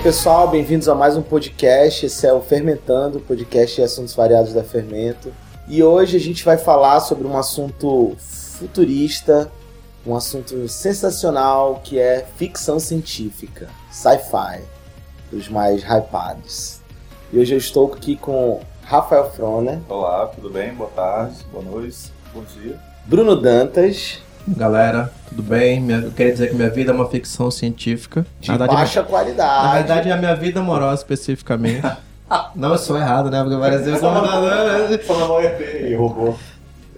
Aí, pessoal, bem-vindos a mais um podcast. Esse é o Fermentando, podcast de assuntos variados da Fermento. E hoje a gente vai falar sobre um assunto futurista, um assunto sensacional que é ficção científica, sci-fi, dos mais hypados. E hoje eu estou aqui com Rafael Froner, Olá, tudo bem? Boa tarde, boa noite, bom dia. Bruno Dantas, Galera, tudo bem? Minha- eu queria dizer que minha vida é uma ficção científica. de Na verdade, baixa qualidade. na verdade, é a minha vida amorosa especificamente. Não, eu sou errado, né? Porque várias vezes. Falando ET e robô.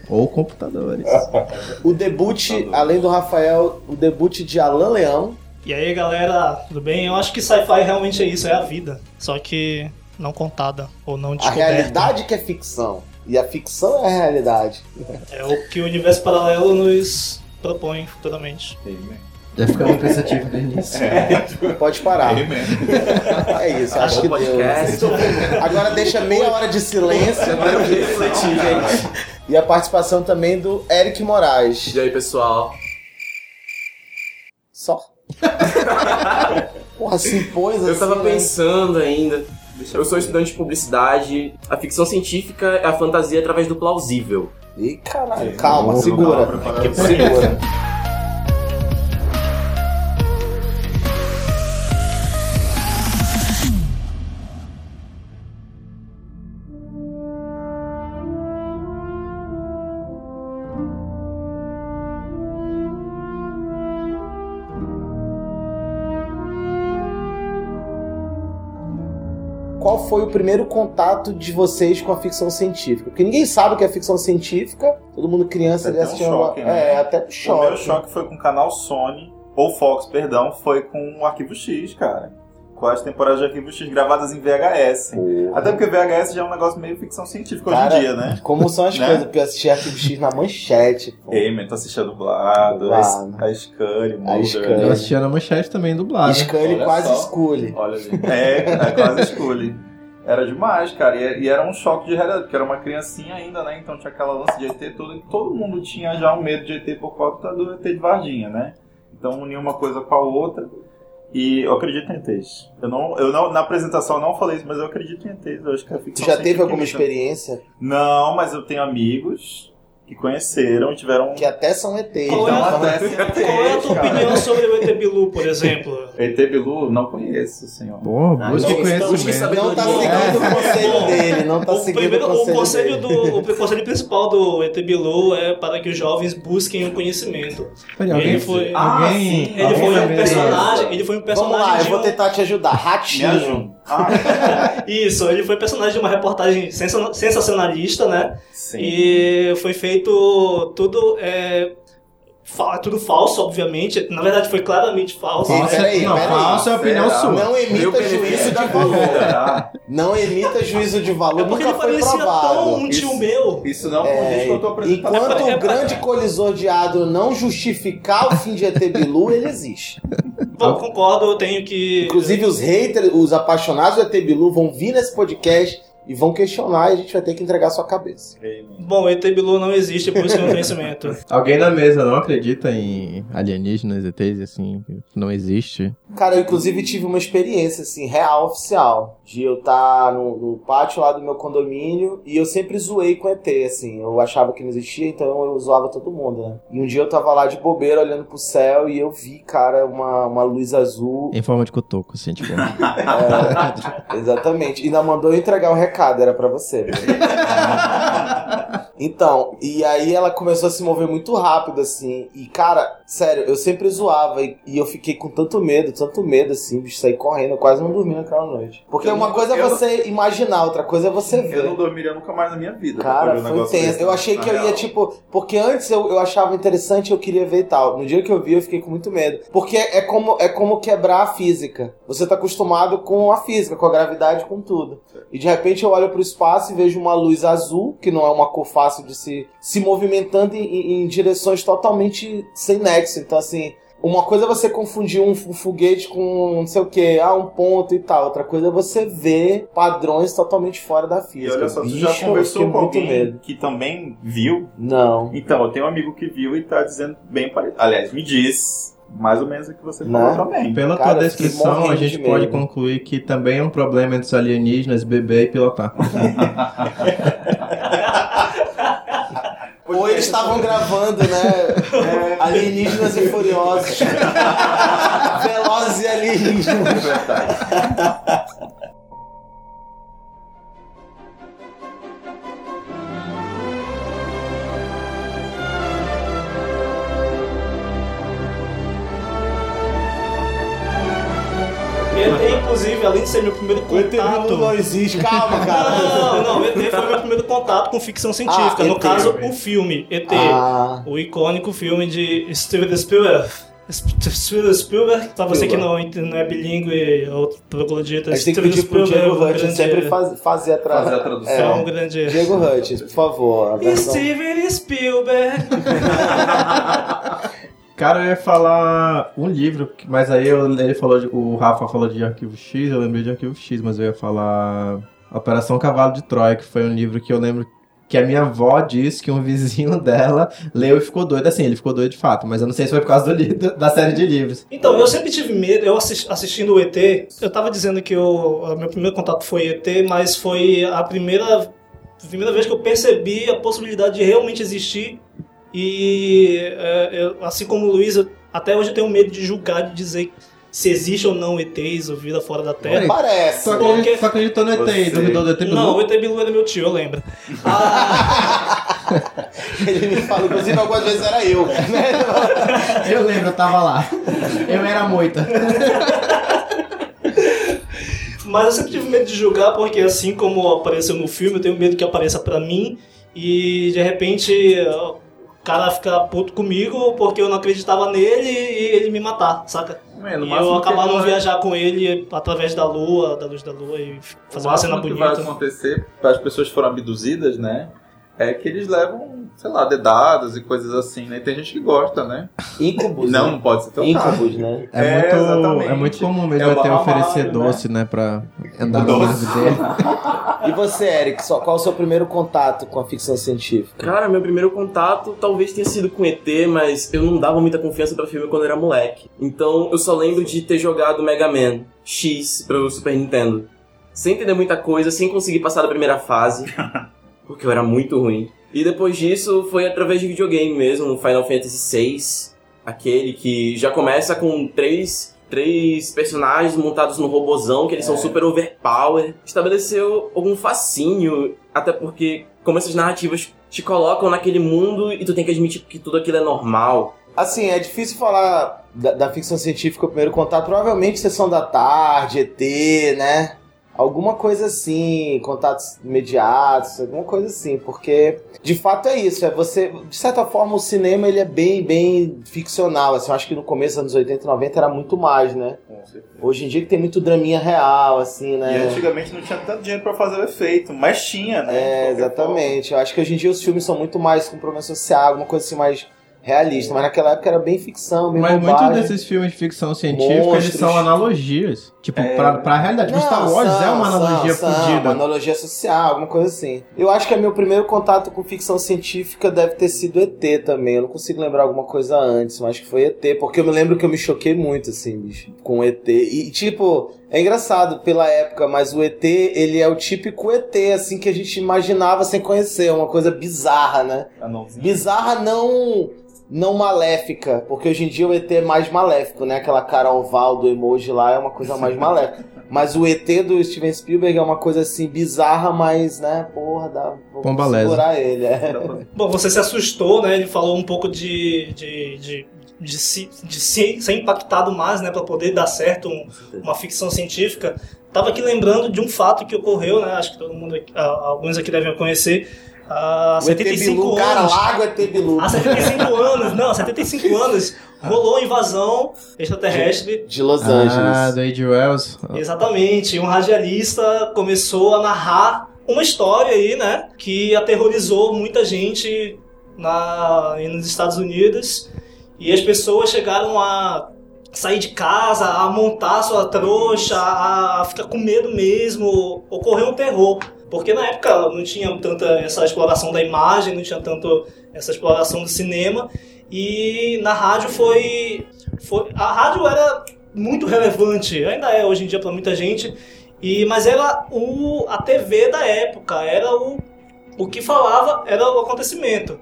Ou computadores. O debut, além do Rafael, o debut de Alan Leão. E aí galera, tudo bem? Eu acho que sci-fi realmente é isso, é a vida. Só que não contada ou não A descoberta. realidade que é ficção. E a ficção é a realidade. É o que o universo paralelo nos propõe futuramente. Amen. Já ficamos pensativos no início. Pode parar. Amen. É isso, acho que deu. podcast. Agora deixa meia hora de silêncio para eu refletir, gente. E a participação também do Eric Moraes. E aí, pessoal? Só. Porra, se impôs assim. Eu tava né? pensando ainda. Eu sou estudante de publicidade. A ficção científica é a fantasia através do plausível. Ih, caralho, calma, Não segura. Segura. Qual foi o primeiro contato de vocês com a ficção científica? Porque ninguém sabe o que é ficção científica. Todo mundo criança Até já um assistiu. choque, uma- né? É, até O choque. meu choque foi com o canal Sony, ou Fox, perdão, foi com o Arquivo X, cara. Com as temporadas de Arquivo X gravadas em VHS. Porra. Até porque VHS já é um negócio meio ficção científica Cara, hoje em dia, né? Como são as Né? coisas? Porque eu assisti Arquivo X na manchete. pô. Amen, tu assistia dublado, Dublado. a Scully, A Mulder. Scully. Eu assistia na manchete também, dublado. Scully olha quase só. escule. Olha, gente. É, é quase Scully. Era demais, cara. E, e era um choque de realidade, porque era uma criancinha ainda, né? Então tinha aquela lance de ET todo. E todo mundo tinha já um medo de ET por conta do ET de Varginha, né? Então unia uma coisa com a outra. E eu acredito em ETs. Eu não, eu não, na apresentação eu não falei isso, mas eu acredito em ETs. Eu acho que a Tu já teve alguma experiência? Não, mas eu tenho amigos que conheceram e tiveram. Que até são ETs. Qual Então, é a- até sem ETs, Qual é a tua cara. opinião sobre o ET Bilu, por exemplo? ET Bilu, não conheço, senhor. Pô, Ah, busque então, conhecimento. Não tá Sabedoria. seguindo o conselho dele, não tá o, seguindo primeiro, o conselho, o conselho dele. do o conselho principal do ET Bilu é para que os jovens busquem o conhecimento. Peraí, alguém Ele foi- Alguém, sim, Ele alguém foi um personagem, ele foi um Vamos personagem lá, eu vou um- tentar te ajudar. Me Ratinho. Ah, Isso, ele foi personagem de uma reportagem sensa- sensacionalista, né? sim. E foi feito tudo. É, fa- tudo falso, obviamente. Na verdade, foi claramente falso. Sim, Falso, peraí, não, peraí. falso é a opinião Será? sua. Não emita juízo de valor. Não emita juízo de valor, É porque nunca ele foi parecia tão provado. um tio Isso- meu. Isso não É, condiz com a tua apresentação. enquanto É o pra- grande colisor de não justificar o fim de ET Bilu, ele existe. Bom, concordo, eu tenho que. Inclusive os haters, os apaixonados do ET Bilu vão vir nesse podcast e vão questionar e a gente vai ter que entregar a sua cabeça. Bom, ET Bilu não existe, por isso que conhecimento. Alguém na mesa não acredita em alienígenas, ETs, assim, não existe? Cara, eu inclusive tive uma experiência, assim, real, oficial. De eu estar no, no pátio lá do meu condomínio e eu sempre zoei com ET, assim. Eu achava que não existia, então eu zoava todo mundo, né? E um dia eu tava lá de bobeira olhando pro céu e eu vi, cara, uma, uma luz azul. Em forma de cotoco, assim, tipo. É, exatamente. E ainda mandou eu entregar o recado, era pra você. Então, e aí ela começou a se mover muito rápido, assim. E, cara, sério, eu sempre zoava. E, e eu fiquei com tanto medo, tanto medo, assim, de sair correndo. Eu quase não dormi naquela noite. Porque Eu uma não- coisa é você imaginar, outra coisa é você Eu não ver. dormiria nunca mais na minha vida. Cara, um foi negócio tenso. desse, Eu achei na que eu ia, tipo. Porque antes eu, eu achava interessante eu queria ver e tal. No dia que eu vi, eu fiquei com muito medo. Porque é como, é como quebrar a física. Você tá acostumado com a física, com a gravidade, com tudo. E de repente eu olho pro espaço e vejo uma luz azul, que não é uma cor fácil de se, se movimentando em, em- direções totalmente sem nexo. Então, assim, uma coisa é você confundir um, um foguete com não sei o que, ah, um ponto e tal. Outra coisa é você ver padrões totalmente fora da E física. olha só, tu Bicho, já conversou com muito alguém medo. que também viu? Não. Então, eu tenho um amigo que viu e tá dizendo bem parecido. Aliás, me diz, mais ou menos o que você Né? falou também. Pela Cara, tua descrição, a gente de pode concluir que também é um problema entre os alienígenas, beber e pilotar. Ou eles estavam gravando, né? Alienígenas e Furiosos. Velozes e alienígenas. ET, inclusive, além de ser meu primeiro O ET contato. não existe, calma, cara. Não, não, ET foi meu primeiro contato com ficção científica. Ah, no ET. caso, o filme ET. Ah, O icônico filme de Steven Spielberg. Sp- Steven Spielberg, pra você que não, não é bilíngue ou troglodita, a gente tem que Steven pedir pro Spielberg Diego é um sempre faz, fazer a tra- Fazer a tradução. É É. um grande... Diego Hutch, por favor. Versão... Steven Spielberg. Cara, eu ia falar um livro, mas aí eu- ele falou, de- o Rafa falou de Arquivo X, eu lembrei de Arquivo X, mas eu ia falar Operação Cavalo de Troia, que foi um livro que eu lembro que a minha avó disse que um vizinho dela leu e ficou doido. Assim, ele ficou doido de fato, mas eu não sei se foi por causa do da série de livros. Então, eu sempre tive medo, eu assis- assistindo o ET, eu tava dizendo que o meu primeiro contato foi ET, mas foi a primeira, primeira vez que eu percebi a possibilidade de realmente existir. E é, eu- assim como o Luiz, eu- até hoje eu tenho medo de julgar, de dizer se existe ou não ETs ou vida fora da Terra. Parece. Só, Porque- acreditou, só acreditou no ET, Você- duvidou do ET Bilu? Não, o ET Bilu era meu tio, eu lembro. Ah, Ele me falou, inclusive algumas vezes era eu. né? Eu lembro, eu tava lá. Eu era moita. Mas eu sempre tive medo de julgar, porque assim como apareceu no filme, eu tenho medo que apareça pra mim e de repente cara ficar puto comigo porque eu não acreditava nele e ele me matar, saca? É, e eu acabar não vai- viajar com ele através da lua, da luz da lua e fazer o uma cena máximo que vai bonita. acontecer as pessoas foram abduzidas, né? É que eles levam, sei lá, dedadas e coisas assim, né? E tem gente que gosta, né? Incubus. Não, né? não pode ser teu caso. Incubus, né? É, É, muito, exatamente. é muito comum mesmo É o ET oferecer né? doce, né, pra andar no nave dele. E você, Eric, só- qual o seu primeiro contato com a ficção científica? Cara, meu primeiro contato talvez tenha sido com ET, mas eu não dava muita confiança pra filme quando eu era moleque. Então eu só lembro de ter jogado Mega Man X pro Super Nintendo. Sem entender muita coisa, sem conseguir passar da primeira fase, porque eu era muito ruim. E depois disso foi através de videogame mesmo, no Final Fantasy VI, aquele que já começa com três, três personagens montados no robozão, que eles são super overpower. Estabeleceu algum fascínio, até porque como essas narrativas te colocam naquele mundo e tu tem que admitir que tudo aquilo é normal. Assim, é difícil falar da, da ficção científica o primeiro contato. Provavelmente Sessão da Tarde, ET, né? Alguma coisa assim, contatos imediatos, alguma coisa assim, porque de fato é isso, é você, de certa forma o cinema ele é bem, bem ficcional, assim, eu acho que no começo dos anos 80 e 90 era muito mais, né? Hoje em dia que tem muito draminha real, assim, E né? antigamente não tinha tanto dinheiro pra fazer o efeito, mas tinha, né? É, exatamente. Eu acho que hoje em dia os filmes são muito mais com problema social, alguma coisa assim mais realista. Mas naquela época era bem ficção, bem Mas muitos desses filmes de ficção científica, eles Monstros. são analogias. Tipo, É. pra, pra realidade. Tipo, Star Wars são, é uma analogia são, fodida. Uma analogia social, alguma coisa assim. Eu acho que meu primeiro contato com ficção científica deve ter sido ET também. Eu não consigo lembrar alguma coisa antes, mas acho que foi ET. Porque eu me lembro que eu me choquei muito, assim, bicho, com ET. E, tipo, é engraçado pela época, mas o ET, ele é o típico ET, assim, que a gente imaginava sem conhecer. Uma coisa bizarra, né? Bizarra não não maléfica, porque hoje em dia o ET é mais maléfico, né? Aquela cara oval do emoji lá é uma coisa mais maléfica. Mas o ET do Steven Spielberg é uma coisa assim bizarra, mas, né, porra, dá lesa. segurar ele. É. Bom, você se assustou, né? Ele falou um pouco de, de, de, de, se, de se- ser impactado mais, né? Pra poder dar certo um- uma ficção científica. Tava aqui lembrando de um fato que ocorreu, né? Acho que todo mundo, aqui- alguns aqui devem conhecer. Há O ET 75 Bilu, anos. cara, larga o ET Bilu. Há 75 anos, não, 75 anos, rolou a invasão extraterrestre. De Los Ah, Angeles. do Age Wells. Exatamente, um radialista começou a narrar uma história aí, né, que aterrorizou muita gente na, nos Estados Unidos e as pessoas chegaram a sair de casa, a montar sua trouxa, a ficar com medo mesmo, ocorreu um terror. Porque na época não tinha tanta essa exploração da imagem, não tinha tanto essa exploração do cinema. E na rádio foi foi, a rádio era muito relevante, ainda é hoje em dia para muita gente, e mas era o, a TV da época, era o, o que falava, era o acontecimento.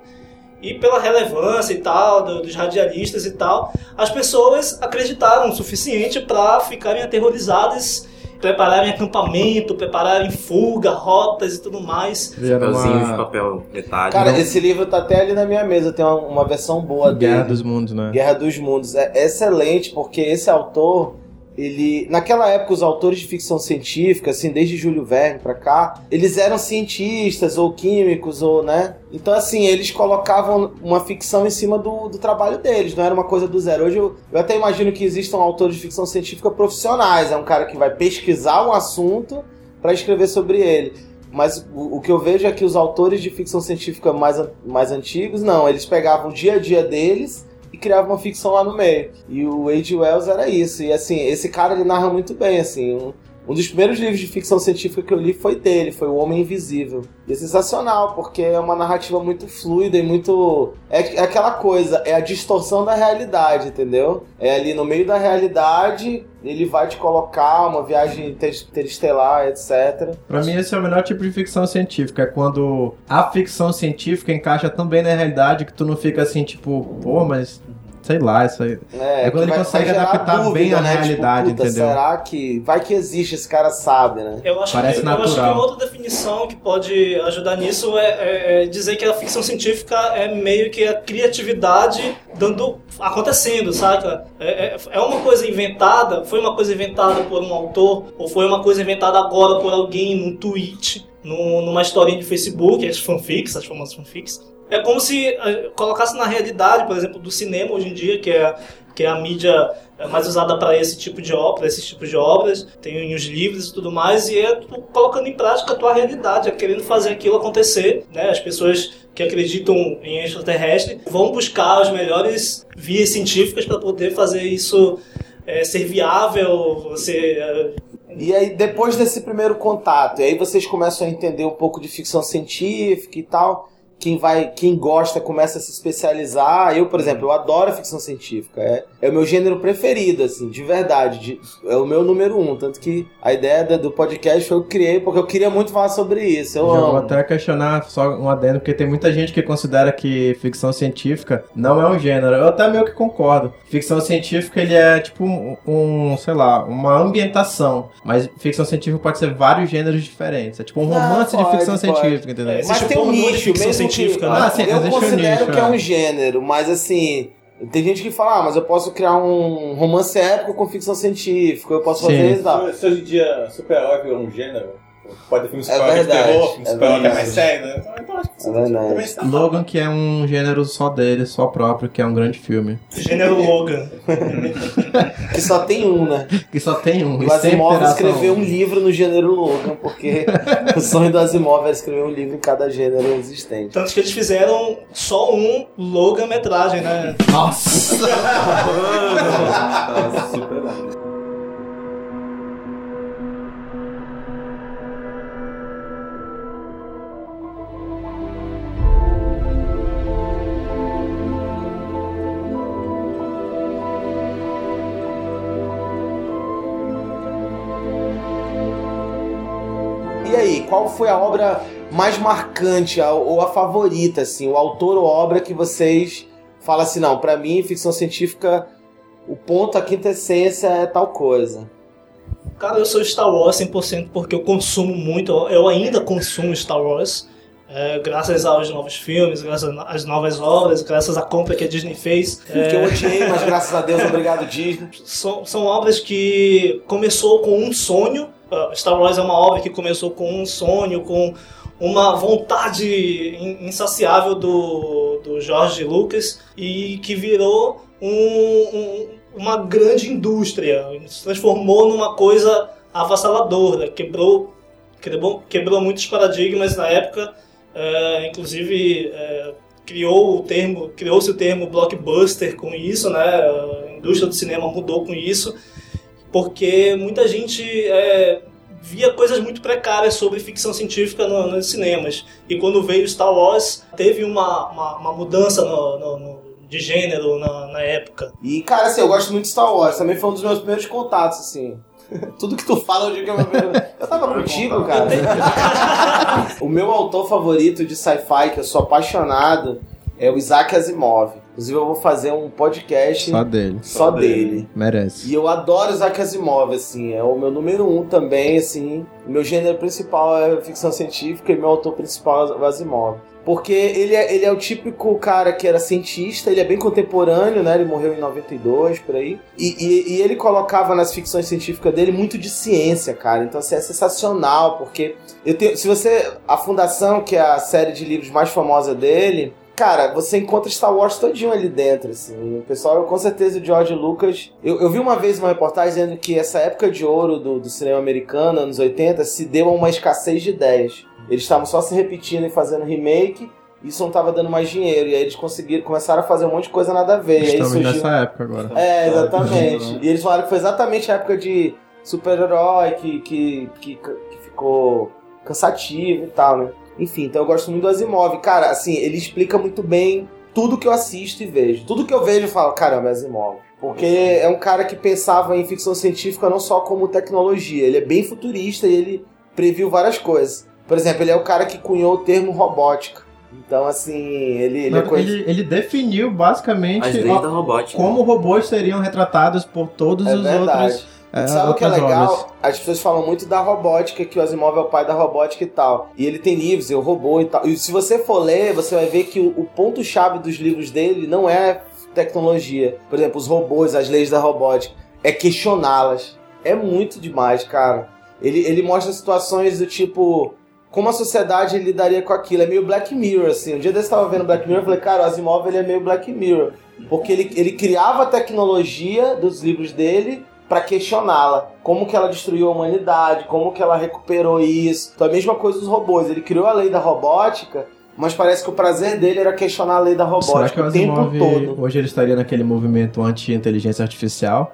E pela relevância e tal, do- dos radialistas e tal, as pessoas acreditaram o suficiente para ficarem aterrorizadas, prepararem acampamento, prepararem fuga, rotas e tudo mais. Papelzinho de papel metade. Cara, esse livro tá até ali na minha mesa, tem uma, uma versão boa dele. Guerra dos Mundos, né? Guerra dos Mundos. É excelente, porque esse autor, ele. Naquela época, os autores de ficção científica, assim, desde Júlio Verne pra cá, eles eram cientistas ou químicos, ou, né? Então, assim, eles colocavam uma ficção em cima do, do trabalho deles, não era uma coisa do zero. Hoje eu, eu até imagino que existam autores de ficção científica profissionais. É um cara que vai pesquisar um assunto para escrever sobre ele. Mas o, o que eu vejo é que os autores de ficção científica mais, mais antigos, não, eles pegavam o dia a dia deles e criavam uma ficção lá no meio. E o H. Wells era isso. E assim, esse cara ele narra muito bem, assim. Um, um dos primeiros livros de ficção científica que eu li foi dele, foi O Homem Invisível. E é sensacional, porque é uma narrativa muito fluida e muito. É, é aquela coisa, é a distorção da realidade, entendeu? É ali no meio da realidade, ele vai te colocar uma viagem inter- interestelar, etc. Pra mim, esse é o melhor tipo de ficção científica. É quando a ficção científica encaixa tão bem na realidade que tu não fica assim, tipo, pô, mas sei lá, isso aí. É, É quando ele consegue adaptar bem a né? Tipo, realidade, puta, entendeu? Será que. Vai que existe, esse cara sabe, né? Eu acho, Parece que, eu acho que natural. uma outra definição que pode ajudar nisso é, é- é dizer que a ficção científica é meio que a criatividade dando acontecendo, saca? É, é, é uma coisa inventada, foi uma coisa inventada por um autor, ou foi uma coisa inventada agora por alguém num tweet, num- numa historinha de Facebook, as fanfics, as famosas fanfics. É como se eh, colocasse na realidade, por exemplo, do cinema hoje em dia, que é, que é a mídia é mais usada para esse tipo de obra, esses tipos de obras, tem os livros e tudo mais, e é tu colocando em prática a tua realidade, é querendo fazer aquilo acontecer, né? As pessoas que acreditam em extraterrestre vão buscar as melhores vias científicas para poder fazer isso é, ser viável, você é, E aí, depois desse primeiro contato, e aí vocês começam a entender um pouco de ficção científica e tal. Quem vai, quem gosta começa a se especializar. Eu, por exemplo, eu adoro ficção científica. É, é o meu gênero preferido, assim, de verdade. de- é o meu número um. Tanto que a ideia do podcast foi eu criei, porque eu queria muito falar sobre isso. Eu Já vou até questionar só um adendo, porque tem muita gente que considera que ficção científica não é um gênero. Eu até meio que concordo. Ficção científica, ele é tipo um, um, sei lá, uma ambientação. Mas ficção científica pode ser vários gêneros diferentes. É tipo um romance de pode, ficção pode. científica, entendeu? É, Mas Existe tem um de nicho, mesmo científica, né? Ah, sim, eu considero nicho, que é é. um gênero, mas assim, tem gente que fala, ah, mas eu posso criar um romance épico com ficção científica, eu posso fazer Sim. isso e tal. Se, se hoje em dia super-herói virou um gênero, pode ter filme É de verdade, terror, filme é que é mais sério, né? Então acho que É verdade. Logan, que é um gênero só dele, só próprio, que é um grande filme. gênero Logan. Que só tem um, né? Que só tem um. O e Asimov escreveu um. livro no gênero Logan, porque o sonho do Asimov é escrever um livro em cada gênero existente. Tanto que eles fizeram só um Logan-metragem, né? Nossa! Tá qual foi a obra mais marcante a- ou a favorita, assim, o autor ou obra que vocês falam assim, não, pra mim, ficção científica, o ponto, a quinta essência é tal coisa. Cara, eu sou Star Wars 100% porque eu consumo muito, eu ainda consumo Star Wars. é, graças aos novos filmes, graças às novas obras, graças à compra que a Disney fez. É, Que eu odiei, mas graças a Deus, obrigado Disney. são, são obras que começou com um sonho. Uh, Star Wars é uma obra que começou com um sonho, com uma vontade in- insaciável do, do George Lucas e que virou um- um- uma grande indústria. Se transformou numa coisa avassaladora, quebrou, quebrou, quebrou muitos paradigmas na época, é, inclusive é, criou o termo, criou-se o termo blockbuster com isso, né? A indústria do cinema mudou com isso, porque muita gente é, via coisas muito precárias sobre ficção científica no- nos cinemas. E quando veio Star Wars, teve uma, uma, uma mudança no, no- no- de gênero na, na época. E, cara, assim, eu gosto muito de Star Wars. Também foi um dos meus primeiros contatos, assim. Tudo que tu fala, eu digo que é meu primeiro... Eu tava contigo, cara. o meu autor favorito de sci-fi, que eu sou apaixonado, é o Isaac Asimov. Inclusive, eu vou fazer um podcast Só dele. só Só dele. Merece. E eu adoro Isaac Asimov, assim, é o meu número um também, assim. O meu gênero principal é ficção científica e meu autor principal é o Asimov. Porque ele é, ele é o típico cara que era cientista, ele é bem contemporâneo, né? Ele morreu em 92, por aí. E, e, e ele colocava nas ficções científicas dele muito de ciência, cara. Então, assim, é sensacional, porque eu tenho, se você. A Fundação, que é a série de livros mais famosa dele, Cara, você encontra Star Wars todinho ali dentro, assim. O pessoal, com certeza, o George Lucas. Eu, eu vi uma vez uma reportagem dizendo que essa época de ouro do, do cinema americano, anos 80, se deu a uma escassez de ideias. Eles estavam só se repetindo e fazendo remake, e isso não estava dando mais dinheiro. E aí eles conseguiram, começaram a fazer um monte de coisa nada a ver. E aí Estamos surgiu. nessa época agora. É, exatamente. E eles falaram que foi exatamente a época de super-herói que, que, que, que ficou cansativo e tal, né? Enfim, então eu gosto muito do Asimov. Cara, assim, ele explica muito bem tudo que eu assisto e vejo. Tudo que eu vejo eu falo, caramba, é Asimov. Porque é um cara que pensava em ficção científica não só como tecnologia, ele é bem futurista e ele previu várias coisas. Por exemplo, ele é o cara que cunhou o termo robótica. Então, assim, ele, ele é coisa... ele, ele definiu basicamente As leis da robótica. como robôs seriam retratados por todos É os verdade. outros. É, Sabe o que é legal? obras. As pessoas falam muito da robótica, que o Asimov é o pai da robótica e tal. E ele tem livros, o robô e tal. E se você for ler, você vai ver que o, o ponto-chave dos livros dele não é tecnologia. Por exemplo, os robôs, as leis da robótica. É questioná-las. É muito demais, cara. Ele, ele mostra situações do tipo. Como a sociedade lidaria com aquilo. É meio Black Mirror, assim. Um dia desse eu tava vendo Black Mirror e falei, cara, o Asimov ele é meio Black Mirror. Porque ele, ele criava a tecnologia dos livros dele para questioná-la. Como que ela destruiu a humanidade, como que ela recuperou isso. Então a mesma coisa dos robôs. Ele criou a lei da robótica, mas parece que o prazer dele era questionar a lei da Será robótica que o tempo Asimov todo. hoje ele estaria naquele movimento anti-inteligência artificial?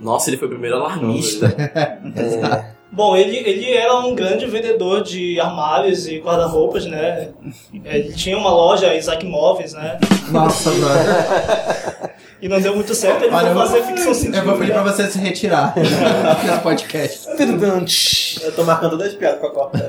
Nossa, ele foi o primeiro alarmista. É, Bom, ele, ele era um grande vendedor de armários e guarda-roupas, né? Ele tinha uma loja, Isaac Móveis, né? Nossa, mano. E não deu muito certo, ele Olha, foi eu fazer vou- ficção Eu vou pedir pra científica. você se retirar do podcast. Eu tô marcando as piadas pra cortar.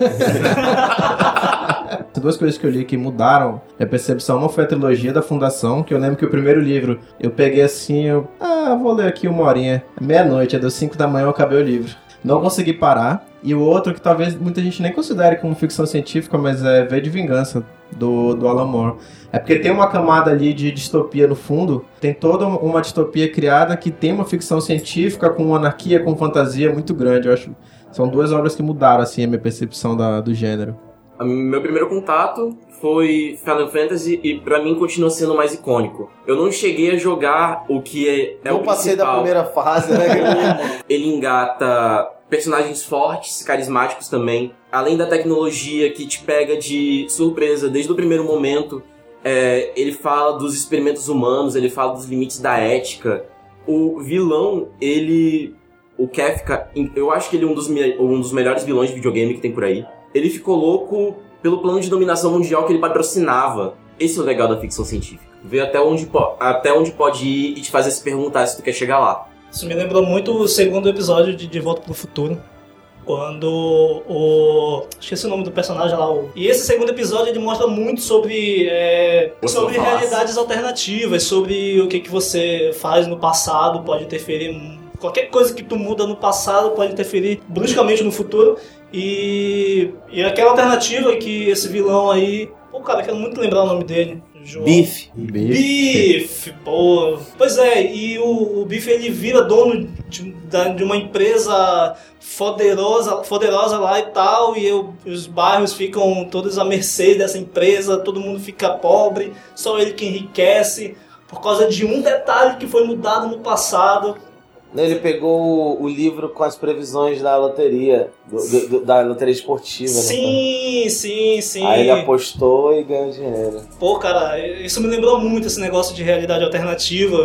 As duas coisas que eu li que mudaram a percepção. Uma foi a trilogia da Fundação, que eu lembro que o primeiro livro eu peguei assim, eu. Ah, vou ler aqui uma horinha. Meia-noite, é das 5 da manhã eu acabei o livro. Não consegui parar. E o outro que talvez muita gente nem considere como ficção científica, mas é V de Vingança, do, do Alan Moore. É porque tem uma camada ali de distopia no fundo. Tem toda uma distopia criada que tem uma ficção científica com anarquia, com fantasia muito grande. Eu acho. São duas obras que mudaram assim a minha percepção da, do gênero. Meu primeiro contato foi Final Fantasy e pra mim continua sendo mais icônico. Eu não cheguei a jogar o que é, é não o passei da principal. primeira fase, né? Ele engata personagens fortes, carismáticos também. Além da tecnologia que te pega de surpresa desde o primeiro momento. É, ele fala dos experimentos humanos, ele fala dos limites da ética. O vilão, ele. O Kefka, eu acho que ele é um dos, um dos melhores vilões de videogame que tem por aí. Ele ficou louco pelo plano de dominação mundial que ele patrocinava. Esse é o legal da ficção científica. Ver até onde, até onde pode ir e te fazer se perguntar se tu quer chegar lá. Isso me lembrou muito o segundo episódio de De Volta pro Futuro. Quando o. Esqueci o nome do personagem lá. O... E esse segundo episódio ele mostra muito sobre. é, sobre realidades alternativas, sobre o que, que você faz no passado pode interferir. Qualquer coisa que tu muda no passado pode interferir bruscamente no futuro. E, e aquela alternativa que esse vilão aí. Pô, cara, eu quero muito lembrar o nome dele. João. Bife. Bife, pô. Pois é, e o, o Bife ele vira dono de, de uma empresa poderosa, poderosa lá e tal, e eu- os bairros ficam todos à mercê dessa empresa, todo mundo fica pobre, só ele que enriquece por causa de um detalhe que foi mudado no passado. Ele pegou o, livro com as previsões da loteria, do- do- da loteria esportiva, né? Sim, sim, sim. Aí ele apostou e ganhou dinheiro. Pô, cara, isso me lembrou muito esse negócio de realidade alternativa.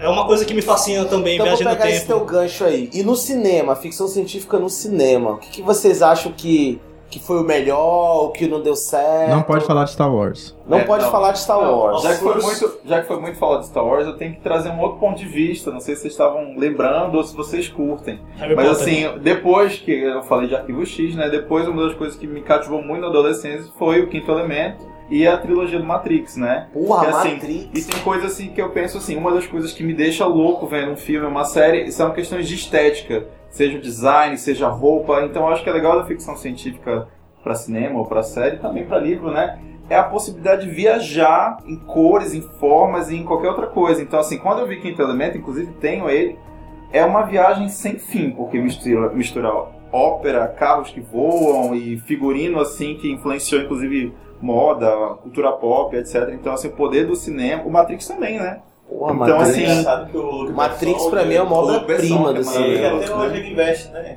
É uma coisa que me fascina também, Então vou viagem no pegar esse tempo. teu gancho aí. E no cinema, ficção científica no cinema, o que, que vocês acham que, que foi o melhor, o que não deu certo. Não pode falar de Star Wars. Não É, pode não. falar de Star Wars. Já que, foi muito, já que foi muito falado de Star Wars, eu tenho que trazer um outro ponto de vista. Não sei se vocês estavam lembrando ou se vocês curtem. Harry Mas Potter. assim, depois que eu falei de Arquivo X, né? Depois uma das coisas que me cativou muito na adolescência foi o Quinto Elemento e a trilogia do Matrix, né? Porra, Que, assim, Matrix. E tem coisa assim que eu penso assim, uma das coisas que me deixa louco vendo um filme, uma série, são questões de estética, seja o design, seja a roupa. Então acho que é legal da ficção científica para cinema ou para série, também para livro, né? É a possibilidade de viajar em cores, em formas e em qualquer outra coisa. Então assim, quando eu vi Quinto Elemento, inclusive tenho ele, é uma viagem sem fim, porque mistura, mistura ópera, carros que voam e figurino assim que influenciou inclusive moda, cultura pop, etc. Então assim, o poder do cinema, o Matrix também, né? Porra, Então, Matrix. assim, o Luke Matrix pra mim é uma o Besson, obra-prima é do cinema. até hoje ele investe, né?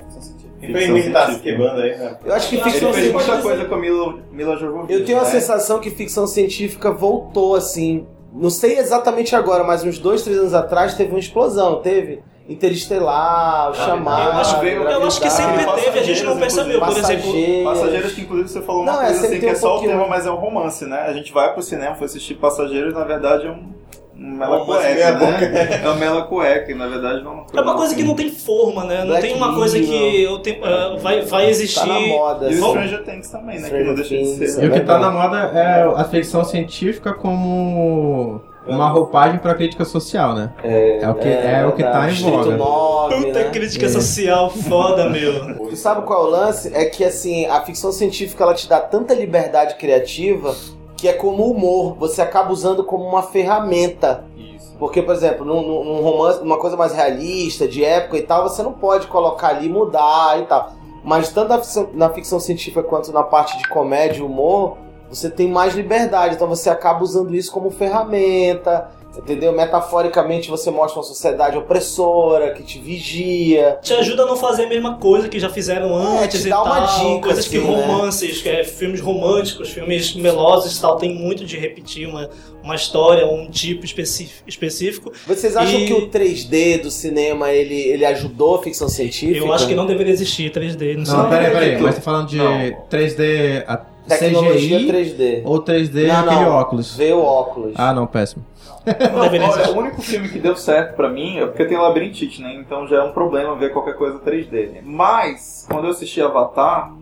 Tá se quebrando aí, né? Eu acho que ficção Ele fez científica. muita coisa com a Mila, Mila Jovovich, Eu tenho a né? sensação que ficção científica voltou assim. Não sei exatamente agora, mas uns dois, três anos atrás teve uma explosão, teve? Interestelar, o Chamado. eu acho Eu acho que sempre teve, a gente não percebeu. Por exemplo, Passageiros. Passageiros, que inclusive você falou uma Não, é, coisa sempre assim, que é só o tema, mas é um romance, né? A gente vai pro cinema, foi assistir Passageiros, na verdade é um mela cueca, né? É um mela cueca, e na verdade não é uma coisa que não tem forma, né? Não Black tem uma coisa que eu tenho, é, vai, vai existir. Tá na moda. E o assim. Stranger Things também, né? Que não deixa de ser. E o que tá na moda é a ficção científica como uma roupagem pra crítica social, né? É, o que, é, o que tá em Distrito voga. 9, Puta né? crítica social foda, meu. Tu sabe qual é o lance? É que assim, a ficção científica ela te dá tanta liberdade criativa que é como o humor, você acaba usando como uma ferramenta. Isso. Porque, por exemplo, num, num- romance, uma coisa mais realista, de época e tal, você não pode colocar ali e mudar e tal. Mas tanto na ficção, na ficção científica quanto na parte de comédia e humor, você tem mais liberdade. Então você acaba usando isso como ferramenta. Entendeu? Metaforicamente você mostra uma sociedade opressora que te vigia. Te ajuda a não fazer a mesma coisa que já fizeram É, antes te e dá tal. uma dica, coisas que assim, né? romances, que é, filmes românticos, filmes melosos e tal, tem muito de repetir uma, uma história, um tipo específico. Vocês acham E- que o 3D do cinema ele, ele ajudou a ficção científica? Eu acho que não deveria existir 3D, não sei. Não, peraí, peraí. Mas tá falando de Não. 3D a Tecnologia CGI 3D. ou 3D Não, aquele não. óculos? Veio óculos. Ah, não, péssimo. Não Olha, o único filme que deu certo pra mim é porque tem labirintite, né? Então já é um problema ver qualquer coisa 3D. Né? Mas, quando eu assisti Avatar,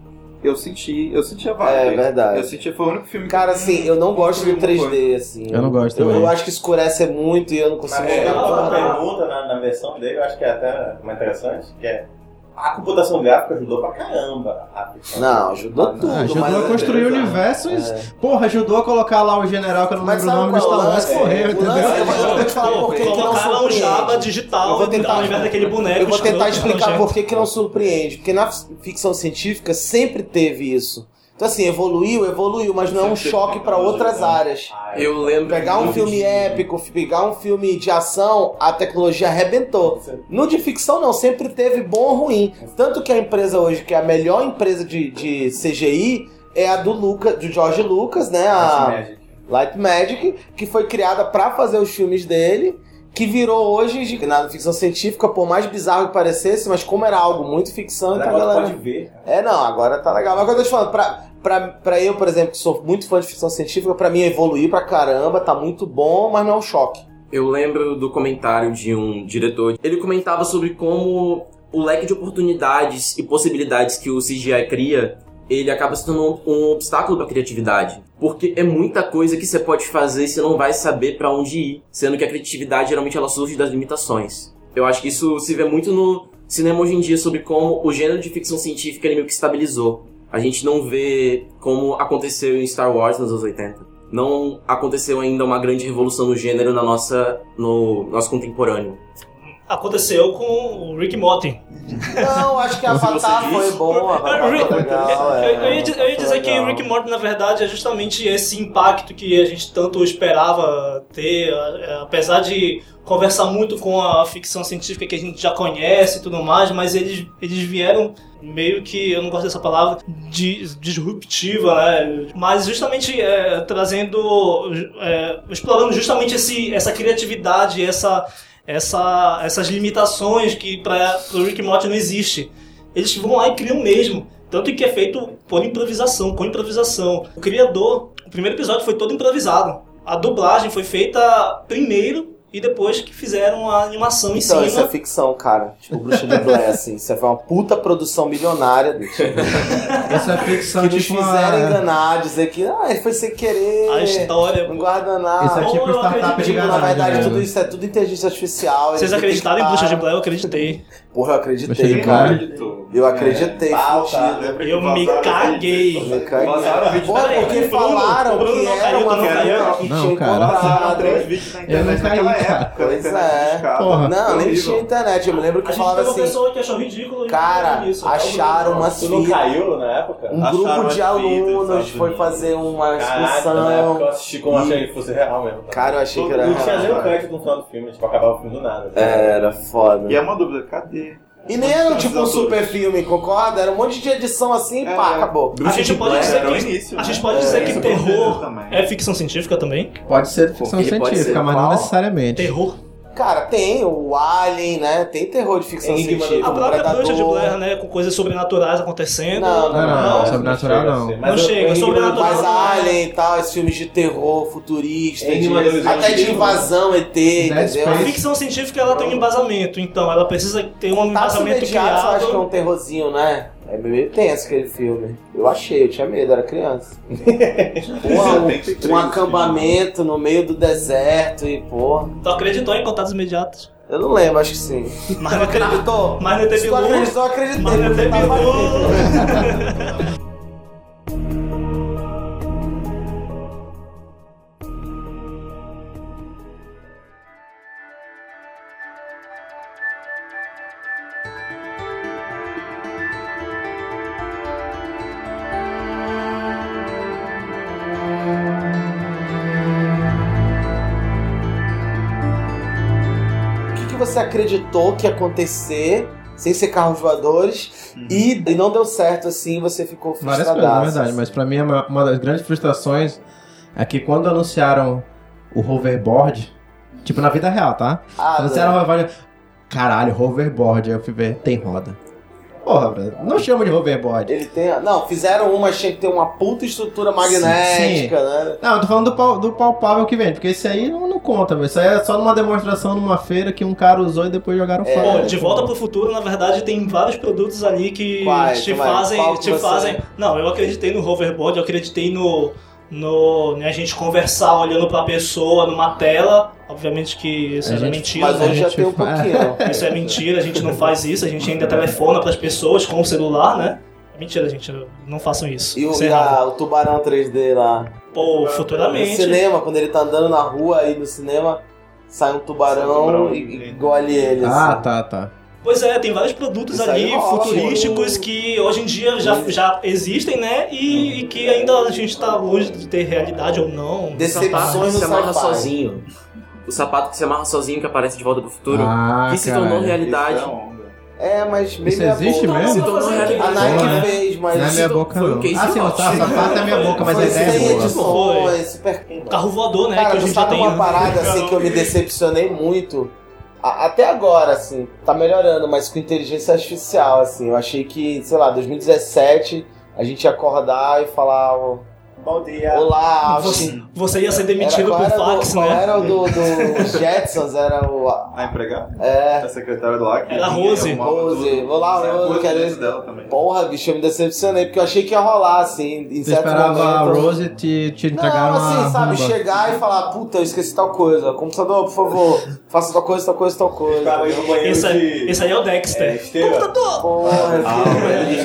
eu senti, eu senti a vibe. É verdade. Eu senti, foi o único filme que Cara, assim, eu não gosto do 3D, assim. Eu não gosto Eu, também. eu acho que escurece muito e eu não consigo Mas é, uma pergunta na, na versão dele, eu acho que é até mais interessante, que é a computação gráfica ajudou pra caramba. Não, ajudou tudo. Ajudou mas a construir beleza. universos. É. Porra, ajudou a colocar lá o general que eu não Mas lembro o nome do qual é o Star O entendeu? lance- eu vou- falar por que não surpreende. Jabba digital Eu vou tentar- ao invés daquele boneco. Eu vou tentar escroto, explicar por que não surpreende. Porque na ficção científica sempre teve isso. Então, assim, evoluiu, evoluiu, mas não é um choque para outras tecnologia, áreas. Ah, Eu lembro. Pegar um filme épico, pegar um filme de ação, a tecnologia arrebentou. No de ficção não, sempre teve bom ou ruim. Tanto que a empresa hoje, que é a melhor empresa de, de CGI, é a do Lucas, do George Lucas, né? A Magic. Light Magic, que foi criada pra fazer os filmes dele, que virou hoje de- na ficção científica, por mais bizarro que parecesse, mas como era algo muito ficção, então a Agora galera. pode ver. É, não, agora tá legal. Mas que eu tô te falando, pra, pra, pra eu, por exemplo, que sou muito fã de ficção científica, pra mim evoluir pra caramba, tá muito bom, mas não é um choque. Eu lembro do comentário de um diretor. Ele comentava sobre como o leque de oportunidades e possibilidades que o CGI cria, ele acaba se tornando um obstáculo para criatividade. Porque é muita coisa que você pode fazer e você não vai saber para onde ir, sendo que a criatividade geralmente ela surge das limitações. Eu acho que isso se vê muito no cinema hoje em dia sobre como o gênero de ficção científica ele meio que estabilizou. A gente não vê como aconteceu em Star Wars nos anos 80. Não aconteceu ainda uma grande revolução no gênero na nossa, no nosso contemporâneo. Aconteceu com o Rick Morty. Não, acho que a Avatar foi bom, a Avatar Rick- foi legal. eu, é, eu ia, di- eu ia dizer que legal. o Rick Morty, na verdade, é justamente esse impacto que a gente tanto esperava ter, apesar de conversar muito com a ficção científica que a gente já conhece e tudo mais, mas eles, eles vieram meio que, eu não gosto dessa palavra, di- disruptiva, né? Mas justamente é, trazendo, é, explorando justamente esse, essa criatividade, essa, essa, essas limitações que para o Rick Morty não existe. Eles vão lá e criam mesmo. Tanto que é feito por improvisação, com improvisação. O criador, o primeiro episódio foi todo improvisado. A dublagem foi feita primeiro e depois que fizeram a animação em Então, cima. isso é ficção, cara. Tipo, Bruxa de Blair, assim. Isso foi uma puta produção milionária. bicho. Essa ficção, que nos tipo, fizeram uma... enganar, dizer que ah, foi sem querer. A história. Não guarda nada. Isso é tipo Ou startup de na verdade, mesmo. tudo isso é tudo inteligência artificial. Vocês acreditaram em. Bruxa de Blair? Eu acreditei. Porra, eu acreditei, cara. acreditou. Eu acreditei, Pauta. fudido. Lembra que Eu me caguei. vídeo? Me caguei. Vazaram vídeo Porra, porque Bruno, falaram Bruno que era uma caiu. que Não, tinha encontrado. três vídeos na Eu internet não caí, naquela cara. época. Pois é. Porra. Não, nem tinha internet. Eu me lembro A que gente falava assim, pessoa que achou ridículo. cara, isso. acharam umas Tu não fitas. caiu na época? Um grupo de fitas alunos foi fazer uma Caraca, na época excursão. eu assisti como achei que fosse real mesmo. Cara, eu achei que era Não tinha nem o real. crédito no final do filme, tipo, acabava o filme do nada. Era foda. E é uma dúvida, cadê? E nem era tipo um super filme, concorda? Era um monte de edição assim e É. pá, acabou. A gente pode dizer que, início, a né? gente pode É, dizer que terror também. é ficção científica também. Pode ser ficção científica, mas não necessariamente. Terror. Cara, tem o Alien, né? Tem terror de ficção Enigma científica. A própria. Bruxa de Blair, né? Com coisas sobrenaturais acontecendo. Não, Não, não, Não, sobrenatural não. Não eu- chega, sobrenatural. Mas não. Alien e tal, esses filmes de terror futurista, Enigma de- até de invasão ET, entendeu? A ficção científica ela tem um embasamento, então ela precisa ter um Taços embasamento Imediatos eu acho que é criado. um terrorzinho, né? É meio tenso aquele filme. Eu achei, eu tinha medo, era criança. Porra, um, um acampamento no meio do deserto e, porra. Tu acreditou em contatos imediatos. Eu não lembro, acho que sim. Mas não acreditou. Acreditou? Mas não teve Se tu luz. acreditou, eu acreditei. Mas não porque teve luz. Você acreditou que ia acontecer sem ser carros voadores e, e não deu certo assim você ficou Várias frustrado. coisas, na verdade, mas pra mim uma uma das grandes frustrações é que quando anunciaram o hoverboard, tipo na vida real, tá? Ah, anunciaram o hoverboard, caralho, hoverboard, aí eu fui ver, tem roda. Porra, velho, não chama de hoverboard. Ele tem. Não, fizeram uma, tinha que ter uma puta estrutura magnética, né? Não, eu tô falando do, pal- do palpável que vende, porque esse aí não, não conta, velho. Isso aí é só numa demonstração numa feira que um cara usou e depois jogaram É. fora. Pô, de volta pro futuro, na verdade, tem vários produtos ali que Quais? te é? fazem. Te fazem. Não, eu acreditei no hoverboard, eu acreditei no. No, né, a gente conversar olhando pra pessoa numa tela. Obviamente que isso A é gente- mentira. Mas né? hoje já tem um pouquinho. Isso é mentira, a gente não faz isso, a gente ainda telefona pras pessoas com o celular, né? É Mentira, gente, não façam isso. E o, Isso é e a- o tubarão 3D lá. Pô, No futuramente. cinema, quando ele tá andando na rua aí no cinema, sai um tubarão, Sai um tubarão e, e- e engole ele. Ah, assim. tá, tá. Pois é, tem vários produtos Isso ali rola, futurísticos que hoje em dia já, já existem, né? E, e que ainda a gente tá longe de ter realidade ou não. O Decepções que se amarra sozinho. O sapato que se amarra sozinho que aparece de volta pro futuro. Ah, que se tornou realidade. É. É, mas bem Isso existe boca. mesmo? A Nike né? fez, mas. Não é minha Isso boca, foi um não. case Ah, sim, o sapato é minha boca, mas a foi ideia é boa. edições, super Carro voador, né? que Cara, hoje em dia sabe tem. uma né? parada assim que eu me decepcionei muito? Até agora, assim, tá melhorando, mas com inteligência artificial, assim. Eu achei que, sei lá, 2017 a gente ia acordar e falar: Bom dia. Olá, Você, Austin. você ia ser demitido por fax, do, qual né? era o do, do Jetsons? Era o. A empregada? É. A secretária do que Era a Rose. arrumava Rose. tudo. Vou lá, Sabe, Rose, coisa quero- desse dela também. Porra, bicho, eu me decepcionei, porque eu achei que ia rolar, assim, em Você certo esperava a. Rose te, te entregar Não, assim, sabe, rumba. chegar e falar, puta, eu esqueci tal coisa. Computador, por favor, faça tal coisa, tal coisa, tal coisa. Banheiro Esse, aí- de... esse aí é o É, Dexter. esteira. Porra, Ah,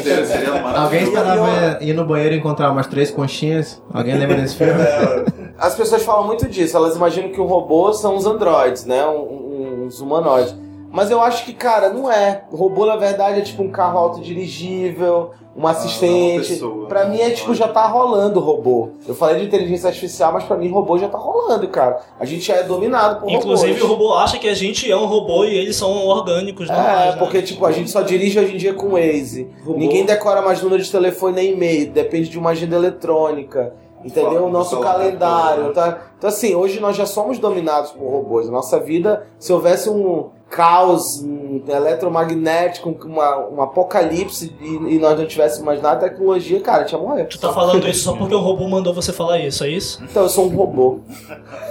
que-. Alguém esperava ir no banheiro e encontrar umas três conchinhas? Alguém lembra desse filme? As pessoas falam muito disso, elas imaginam que o robô são os androids, né? Um- um- uns humanoides. Mas eu acho que, cara, não é. O robô, na verdade, é tipo um carro autodirigível, um assistente. pessoa. pra mim é tipo, já tá rolando o robô. Eu falei de inteligência artificial, mas pra mim robô já tá rolando, cara. A gente já é dominado por Inclusive, robôs. o robô acha que a gente é um robô e eles são orgânicos, não É, mais, né? porque tipo, a gente só dirige hoje em dia com Waze. Robô. Ninguém decora mais número de telefone nem e-mail, depende de uma agenda eletrônica. Entendeu? O nosso calendário. todo, Tá? Então, assim, hoje nós já somos dominados por robôs. A nossa vida, se houvesse um, caos um eletromagnético, um, uma, um apocalipse e, e nós não tivéssemos mais nada, a tecnologia, cara, tinha morrer. Tu tá falando isso só porque o robô mandou você falar isso, é isso? Então eu sou um robô.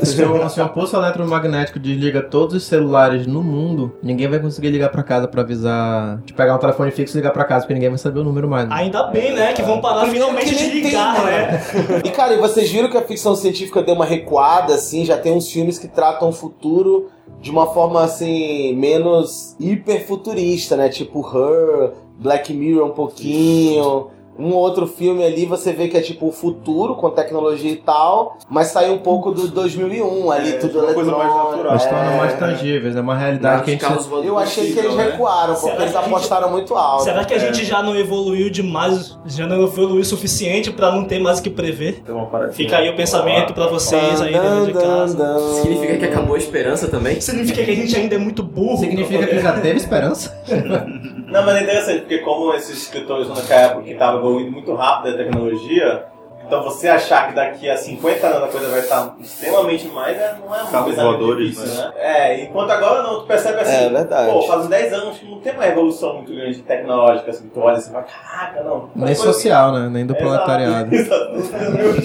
Se um, se um pulso eletromagnético desliga todos os celulares no mundo, ninguém vai conseguir ligar pra casa pra avisar. De pegar um telefone fixo e ligar pra casa, porque ninguém vai saber o número mais. Ainda bem, né? Que vão parar finalmente de nem tem, ligar, né? né? E cara, e vocês viram que a ficção científica deu uma recuada, assim, já tem uns filmes que tratam o futuro de uma forma assim, menos hiperfuturista, né? Tipo Her, Black Mirror um pouquinho. Um outro filme ali você vê que é tipo o futuro com tecnologia e tal, mas sai um pouco do 2001 ali, É, tudo uma coisa mais eletrônico. natural. Mas torna é. mais tangíveis, é uma realidade que a gente. Eu achei que eles né? recuaram, porque Será eles que a gente- apostaram muito alto. Será que a gente já não evoluiu demais, já não evoluiu o suficiente pra não ter mais o que prever? Tem uma paradinha. Fica aí o pensamento pra vocês aí dentro de casa. Significa que acabou a esperança também? Significa que a gente ainda é muito burro. Significa que já teve esperança? Não, mas é interessante, porque como esses escritores naquela época que estavam evoluindo muito rápido a tecnologia, então você achar que daqui a 50 anos a coisa vai estar extremamente mais, né, não é uma Carros coisa muito voadores, difícil, né? É, enquanto agora não, tu percebe assim, É verdade. pô, faz uns 10 anos que não tem uma evolução muito grande tecnológica, assim, tu olha assim e fala, caraca, não. Nem social, né? Nem do proletariado. Exato.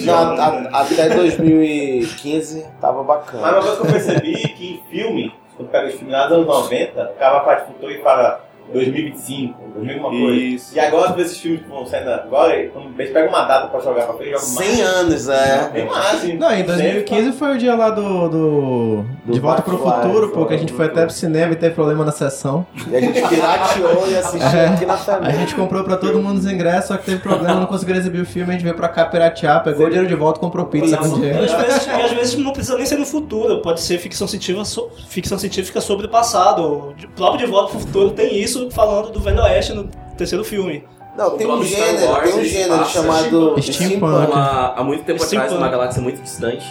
Não, a- a- até 2015 tava Mas bacana. uma coisa que eu percebi que em filme, quando pega os filmes lá dos anos 90, o cara parte do futuro e fala 2025, 2000 alguma coisa. Isso. E agora, esses filmes que vão saindo agora, quando eles pegam uma data pra jogar pra frente, jogam 100 anos, é. Bem mais, assim. Não, em 2015 foi o dia lá do. do... Do de Volta pro Futuro, pô, que a gente foi até pro cinema e teve problema na sessão. E a gente pirateou e assistiu É. aqui na A família. gente comprou pra todo mundo os ingressos, só que teve problema, não conseguiu exibir o filme, a gente veio pra cá piratear, pegou o dinheiro de volta, comprou pizza com E dinheiro. às, vezes, e às vezes não precisa nem ser no futuro, pode ser ficção científica, so- ficção científica sobre o passado. O próprio De Volta pro Futuro tem isso falando do Velho Oeste no terceiro filme. Não, tem um gênero, Wars, tem um gênero chamado steampunk. Há muito tempo atrás, numa galáxia muito distante.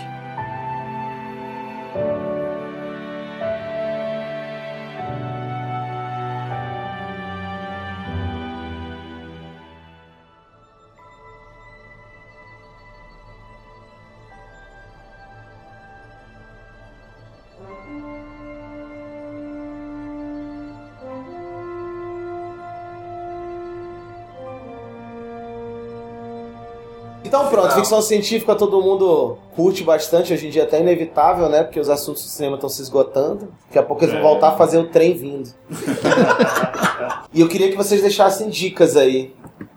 Então pronto, ficção científica todo mundo curte bastante, hoje em dia é até inevitável, né? Porque os assuntos do cinema estão se esgotando. Daqui a pouco eles vão voltar a fazer o trem vindo. e eu queria que vocês deixassem dicas aí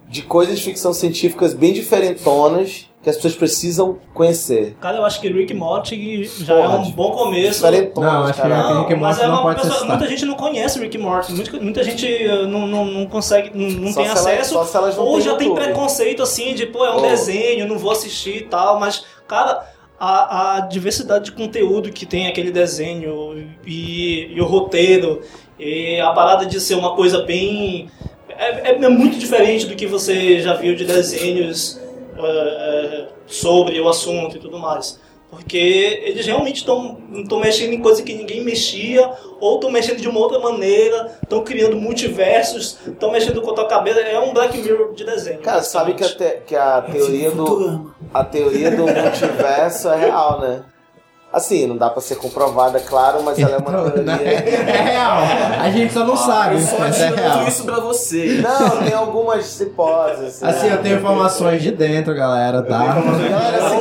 de coisas de ficção científicas bem diferentonas que as pessoas precisam conhecer. Cara, eu acho que Rick Morty já Porra, é um bom começo. Não, acho que caralho. Rick e mas Morty é não uma pode pessoa- muita gente não conhece Rick Morty, muita, muita gente uh, não, não, não consegue, não, não Só tem acesso, só se elas não ou têm já tem YouTube. preconceito assim de, pô, é um Oh. desenho, não vou assistir e tal, mas, cara, a, a diversidade de conteúdo que tem aquele desenho e, e o roteiro, e a parada de ser uma coisa bem. É, é- é muito diferente do que você já viu de desenhos uh, uh, sobre o assunto e tudo mais. Porque eles realmente estão mexendo em coisa que ninguém mexia, ou estão mexendo de uma outra maneira, estão criando multiversos, estão mexendo com a cabeça. É um Black Mirror de desenho. Cara, sabe que a, te- que a teoria do a teoria do multiverso é real, né? Assim, não dá pra ser comprovada, claro, mas ela é uma teoria. É real. A gente só não sabe, Eu só mas é ensino real. isso pra você. Não, tem algumas hipóteses. Assim, eu tenho informações de dentro, galera, tá? Galera, é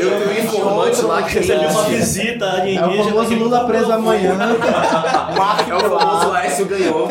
eu tenho um informante lá que Recebi uma recebeu visita É o famoso Lula preso amanhã. É o famoso Laércio ganhou.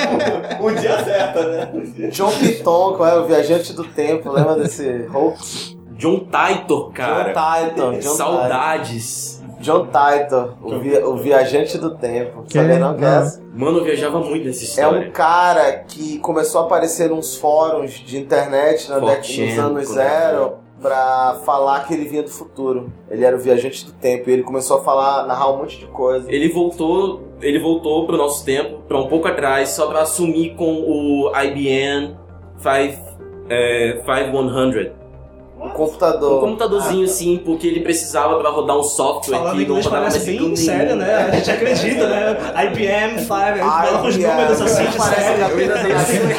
O dia acerta, né? John Piton, qual é? O Viajante do Tempo, lembra desse hoax? John Titor, cara. John Titor. John Saudades. John Titor, o, vi- o Viajante do Tempo. Que? Sabia não que é? Mano, eu viajava muito nessa É história. um cara que começou a aparecer nos fóruns de internet na década dos 4chan, anos zero pra falar que ele vinha do futuro. Ele era o viajante do tempo e ele começou a falar, narrar um monte de coisa. Ele voltou, ele voltou pro nosso tempo, pra um pouco atrás, só pra assumir com o IBM 5, é, 5100. Um Um computador. computadorzinho assim, porque ele precisava pra rodar um software Falando que não inglês parece bem nenhum. sério, né? A gente acredita, né? IBM 5, a gente fala com os IBM, números assim de parece sério.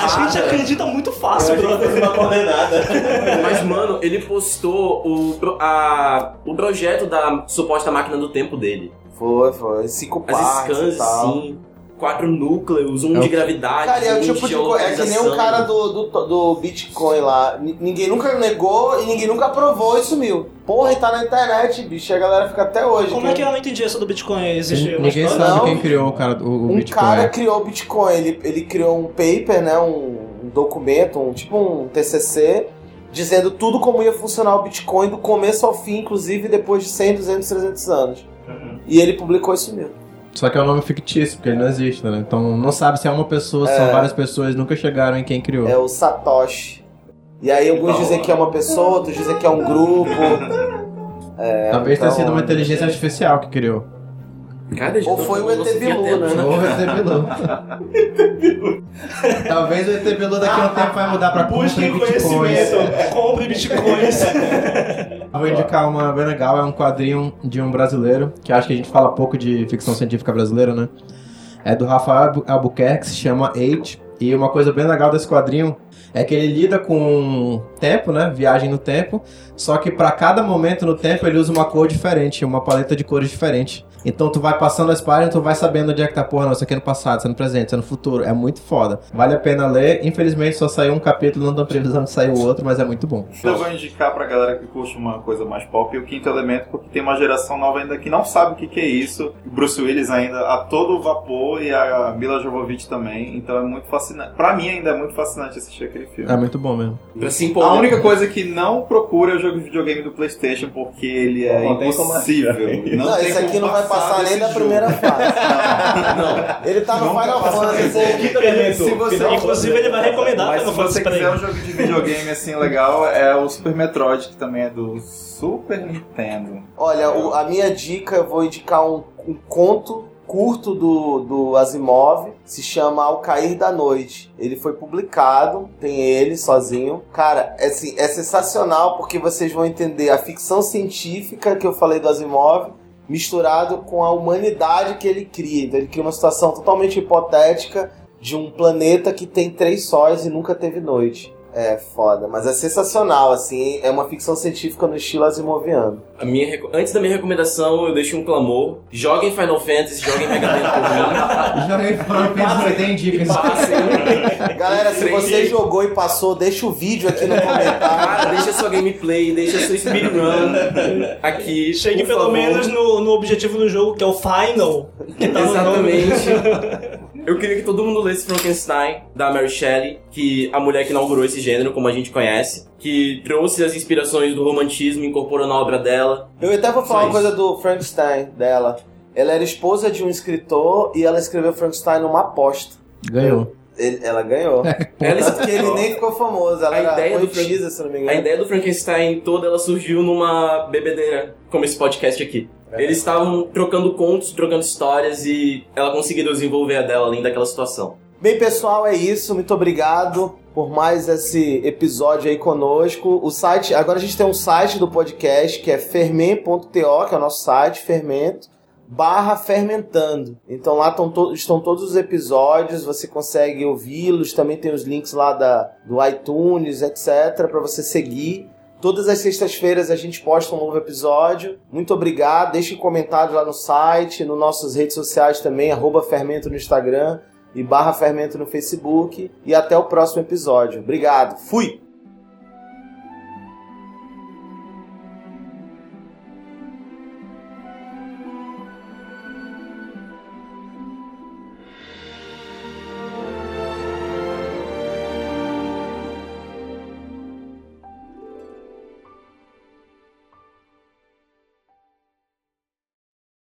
A gente- acredita muito fácil, brother. uma coordenada. Mas, mano, ele postou o, a, o projeto da suposta máquina do tempo dele. Foi, foi. Cinco As partes scans, e tal. sim. Quatro núcleos, um É o- de gravidade, Cara, é um o tipo de coisa. É que nem o cara do, do, do Bitcoin lá. N- Ninguém nunca negou e ninguém nunca aprovou e sumiu. Porra, e tá na internet, bicho. E a galera fica até hoje. Como é que eu não entendi essa do Bitcoin? Existe Ninguém sabe Não. quem criou o cara do o Um Bitcoin. cara criou o Bitcoin. Ele, ele criou um paper, né? Um, um documento, um tipo um TCC, dizendo tudo como ia funcionar o Bitcoin do começo ao fim, inclusive depois de 100, 200, 300 anos. E ele publicou isso mesmo. Só que é um nome fictício, porque ele não existe, né? Então não sabe se é uma pessoa, se são várias pessoas, nunca chegaram em quem criou. É o Satoshi. E aí alguns dizem que é uma pessoa, outros dizem que é um grupo. Talvez tenha então- sido uma inteligência artificial que criou. Dia Ou foi o ET Bilu, né? Ou o ET Bilu. Talvez o ET Bilu daqui a um tempo vai mudar pra Busquem conhecimento, compre bitcoins. Vou indicar uma bem legal, é um quadrinho de um brasileiro, que acho que a gente fala pouco de ficção científica brasileira, né? É do Rafael Albu- Albuquerque, se chama Eight. E uma coisa bem legal desse quadrinho é que ele lida com tempo, né? Viagem no tempo. Só que pra cada momento no tempo ele usa uma cor diferente, uma paleta de cores diferente. Então tu vai passando as páginas, tu vai sabendo onde é que tá, porra, não, isso aqui é no passado, isso é no presente, isso é no futuro. É muito foda. Vale a pena ler. Infelizmente só saiu um capítulo, não dá previsão de sair o outro, mas é muito bom. Eu vou indicar pra galera que curte uma coisa mais pop o Quinto Elemento, porque tem uma geração nova ainda que não sabe o que, que é isso. O Bruce Willis ainda a todo vapor e a Mila Jovovich também. Então é muito fascinante. Pra mim ainda é muito fascinante assistir aquele filme. É muito bom mesmo. Pra se A empolgar. única coisa que não procura é o jogo de videogame do Playstation, porque ele é Não impossível. Não, tem esse aqui não vai passar nem da jogo. primeira fase. Não, Ele tá no Nunca Final Fantasy. Se você- final- Inclusive, ele vai recomendar Mas Final se você Fantasy pra quiser um ele. jogo de videogame assim legal, é o Super Metroid, que também é do Super Nintendo. Olha, o- a minha dica, eu vou indicar um, um conto curto do, do Asimov, se chama Ao Cair da Noite. Ele foi publicado, tem ele sozinho. Cara, é, assim, é sensacional porque vocês vão entender a ficção científica que eu falei do Asimov, misturado com a humanidade que ele cria. Então ele cria uma situação totalmente hipotética de um planeta que tem três sóis e nunca teve noite. É foda, mas é sensacional, assim, é uma ficção científica no estilo asimoviano. a minha, antes da minha recomendação, eu deixo um clamor. Joguem Final Fantasy, joguem Mega Man por Joguei Final Fantasy, tem mim. dicas. Galera, se você jogou e passou, deixa o vídeo aqui no comentário. Cara, deixa sua gameplay, deixa sua speedrun aqui. Chegue pelo favor. menos no, no objetivo do jogo, que é o Final. Que tá. Exatamente. Eu queria que todo mundo lesse Frankenstein, da Mary Shelley, que a mulher que inaugurou esse gênero, como a gente conhece, que trouxe as inspirações do romantismo, incorporou na obra dela. Eu até vou falar Só uma coisa do Frankenstein dela. Ela era esposa de um escritor e ela escreveu Frankenstein numa aposta. Ganhou. Ele- ela ganhou. Ela, Tanto que ele nem ficou famoso, ela A era ideia do poetisa, se não me a engano. ideia do Frankenstein toda, ela surgiu numa bebedeira, como esse podcast aqui. Eles estavam trocando contos, trocando histórias e ela conseguiu desenvolver a dela além daquela situação. Bem, pessoal, é isso. Muito obrigado por mais esse episódio aí conosco. O site, agora a gente tem um site do podcast que é ferment.to, que é o nosso site, fermento barra fermentando. Então lá estão, to estão todos os episódios, você consegue ouvi-los, também tem os links lá da, do iTunes, etc, para você seguir. Todas as sextas-feiras a gente posta um novo episódio. Muito obrigado. Deixe comentário lá no site, nas nossas redes sociais também, arroba fermento no Instagram e barra fermento no Facebook. E até o próximo episódio. Obrigado. Fui!